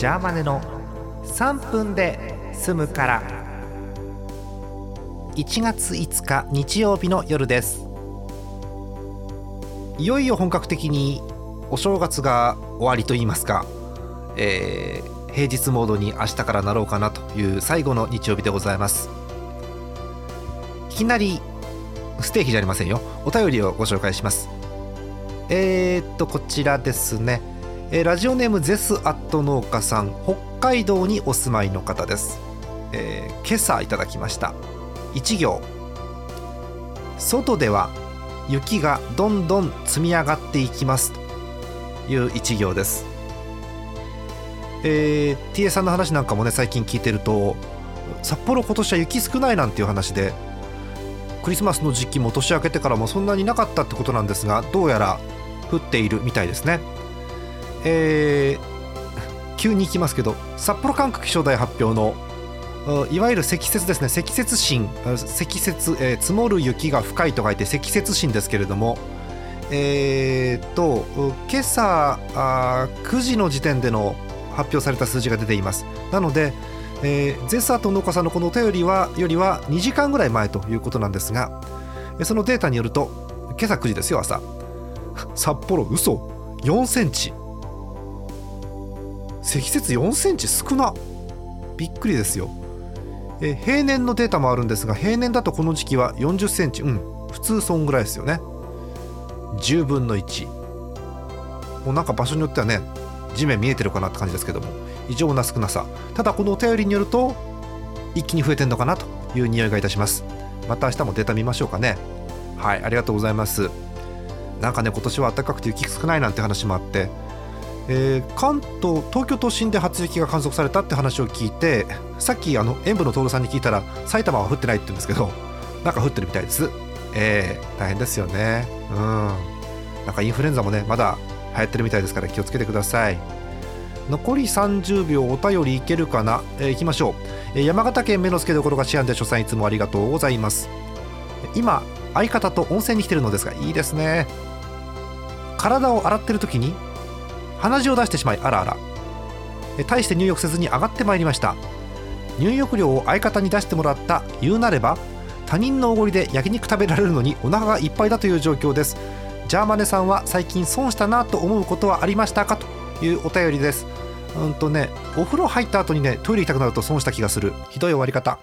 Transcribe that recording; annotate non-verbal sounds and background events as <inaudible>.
ジャーマネの3分で済むから。1月5日日曜日の夜です。いよいよ本格的にお正月が終わりといいますか、えー、平日モードに明日からなろうかなという最後の日曜日でございます。いきなりステーキじゃありませんよ。お便りをご紹介します。えー、っとこちらですね、えー、ラジオネームゼスアット農家さん北海道にお住まいの方です、えー、今朝いただきました。1行。外では雪がどんどん積み上がっていきます。という1行です。えー、TA さんの話なんかもね最近聞いてると札幌今年は雪少ないなんていう話でクリスマスの時期も年明けてからもそんなになかったってことなんですがどうやら降っているみたいですね。えー、急に行きますけど札幌管区気象台発表のいわゆる積雪ですね。積雪深積雪、えー、積もる雪が深いと書いて積雪深ですけれどもえー、と今朝あ9時の時点での発表された数字が出ています。なのでえー、ゼサと農家さんのこのお便りはよりは2時間ぐらい前ということなんですがそのデータによると今朝9時ですよ朝。<laughs> 札幌嘘。4センチ。積雪4センチ少な。びっくりですよ。え平年のデータもあるんですが平年だとこの時期は40センチ。うん普通そんぐらいですよね。10分の1もうなんか場所によってはね地面見えてるかなって感じですけども異常な少なさ。ただこのお便りによると一気に増えてんのかなという匂いがいたします。また明日もデータ見ましょうかね。はいありがとうございます。なんかね今年は暖かくて雪少ないなんて話もあって、えー、関東東京都心で初雪が観測されたって話を聞いてさっきあの塩分の徹さんに聞いたら埼玉は降ってないって言うんですけど <laughs> なんか降ってるみたいです。えー、大変ですよね。うん。なんかインフルエンザもねまだ流行ってるみたいですから気をつけてください。残り30秒お便りいけるかな、えー、いきましょう、えー、山形県目の付けどころが治安で所さんいつもありがとうございます。今相方と温泉に来てるのですがいいですね。体を洗ってる時に鼻血を出してしまいあらあら。え大して入浴せずに上がってまいりました。入浴料を相方に出してもらった言うなれば他人のおごりで焼肉食べられるのにお腹がいっぱいだという状況です。ジャーマネさんは最近損したなと思うことはありましたか？というお便りです。うんとねお風呂入った後にねトイレ行きたくなると損した気がする。ひどい終わり方。